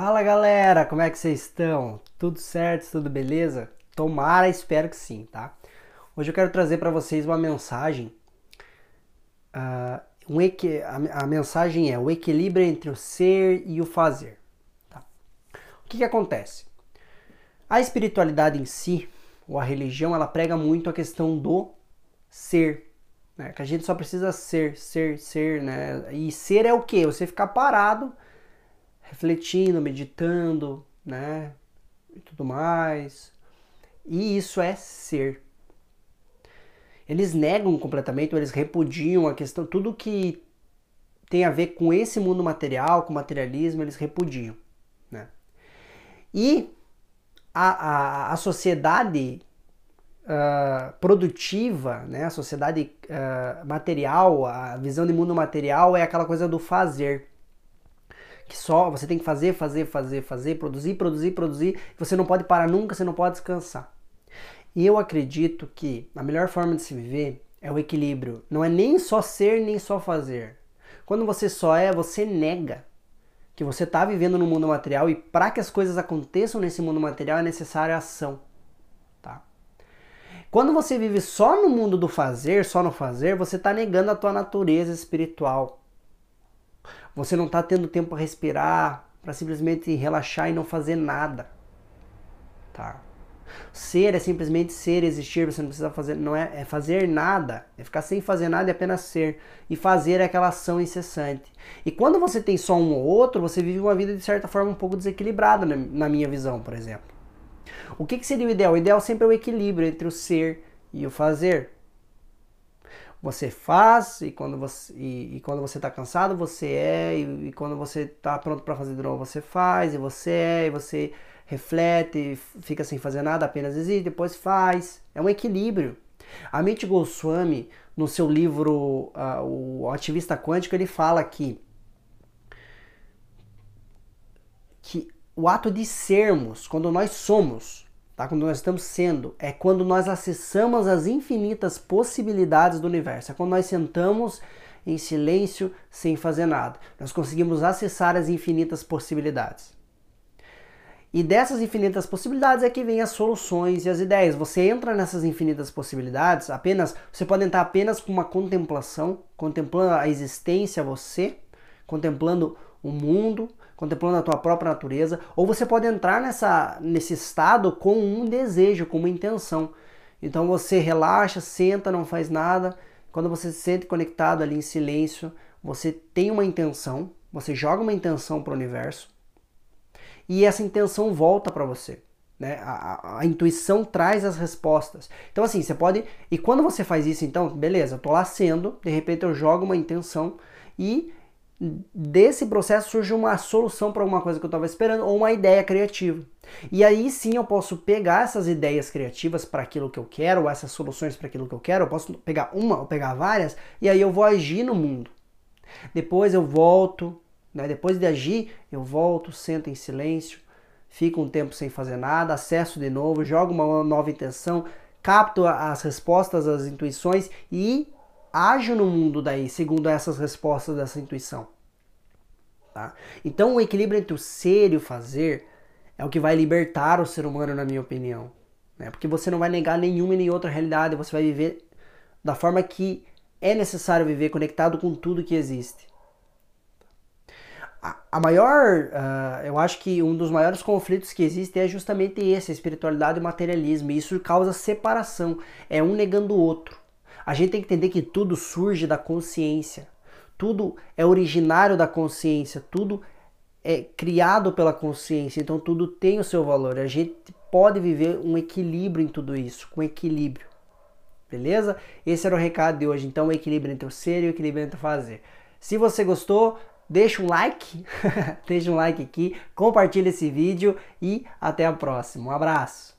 Fala galera, como é que vocês estão? Tudo certo? Tudo beleza? Tomara, espero que sim, tá? Hoje eu quero trazer para vocês uma mensagem. Uh, um equi a, a, mensagem é o equilíbrio entre o ser e o fazer. Tá? O que, que acontece? A espiritualidade em si, ou a religião, ela prega muito a questão do ser. Né? Que a gente só precisa ser, ser, ser, né? E ser é o quê? Você ficar parado refletindo, meditando, né? E tudo mais. E isso é ser. Eles negam completamente, eles repudiam a questão, tudo que tem a ver com esse mundo material, com materialismo, eles repudiam. Né? E a, a, a sociedade uh, produtiva, né? a sociedade uh, material, a visão de mundo material é aquela coisa do fazer que só você tem que fazer, fazer, fazer, fazer, produzir, produzir, produzir. Você não pode parar nunca, você não pode descansar. E eu acredito que a melhor forma de se viver é o equilíbrio. Não é nem só ser, nem só fazer. Quando você só é, você nega que você está vivendo no mundo material e para que as coisas aconteçam nesse mundo material é necessária ação. Tá? Quando você vive só no mundo do fazer, só no fazer, você está negando a tua natureza espiritual. Você não está tendo tempo para respirar, para simplesmente relaxar e não fazer nada. Tá? Ser é simplesmente ser, existir, você não precisa fazer, não é, é fazer nada, é ficar sem fazer nada e apenas ser. E fazer é aquela ação incessante. E quando você tem só um ou outro, você vive uma vida de certa forma um pouco desequilibrada, na, na minha visão, por exemplo. O que, que seria o ideal? O ideal sempre é o equilíbrio entre o ser e o fazer. Você faz e quando você e, e quando você está cansado você é e, e quando você está pronto para fazer de novo você faz e você é e você reflete, fica sem fazer nada, apenas existe, depois faz. É um equilíbrio. Amit Goswami, no seu livro uh, O Ativista Quântico, ele fala que, que o ato de sermos, quando nós somos, tá? quando nós estamos sendo, é quando nós acessamos as infinitas possibilidades do universo. É quando nós sentamos em silêncio sem fazer nada. Nós conseguimos acessar as infinitas possibilidades. E dessas infinitas possibilidades é que vem as soluções e as ideias. Você entra nessas infinitas possibilidades apenas, você pode entrar apenas com uma contemplação, contemplando a existência você, contemplando o mundo, contemplando a tua própria natureza, ou você pode entrar nessa, nesse estado com um desejo, com uma intenção. Então você relaxa, senta, não faz nada. Quando você se sente conectado ali em silêncio, você tem uma intenção, você joga uma intenção para o universo e essa intenção volta para você. Né? A, a, a, intuição traz as respostas. Então, assim, você pode. E quando você faz isso, então, beleza, eu tô lá sendo, de repente eu jogo uma intenção e desse processo surge uma solução para alguma coisa que eu estava esperando ou uma ideia criativa. E aí sim eu posso pegar essas ideias criativas para aquilo que eu quero, ou essas soluções para aquilo que eu quero, eu posso pegar uma ou pegar várias, e aí eu vou agir no mundo. Depois eu volto, né? depois de agir, eu volto, sento em silêncio, fico um tempo sem fazer nada, acesso de novo, jogo uma nova intenção, capto as respostas, as intuições e ajo no mundo daí, segundo essas respostas dessa intuição. Tá? Então, o equilíbrio entre o ser e o fazer é o que vai libertar o ser humano, na minha opinião. Né? Porque você não vai negar nenhuma e nem outra realidade, você vai viver da forma que é necessário viver, conectado com tudo que existe. A, maior, uh, eu acho que um dos maiores conflitos que existe é justamente esse, a espiritualidade e o materialismo. E isso causa separação, é um negando o outro. A gente tem que entender que tudo surge da consciência. Tudo é originário da consciência, tudo é criado pela consciência, então tudo tem o seu valor. A gente pode viver um equilíbrio em tudo isso, com equilíbrio. Beleza? Esse era o recado de hoje. Então, o equilíbrio entre o ser e o equilíbrio entre o fazer. Se você gostou, deixa um like, deixa um like aqui, compartilha esse vídeo e até a próxima. Um abraço.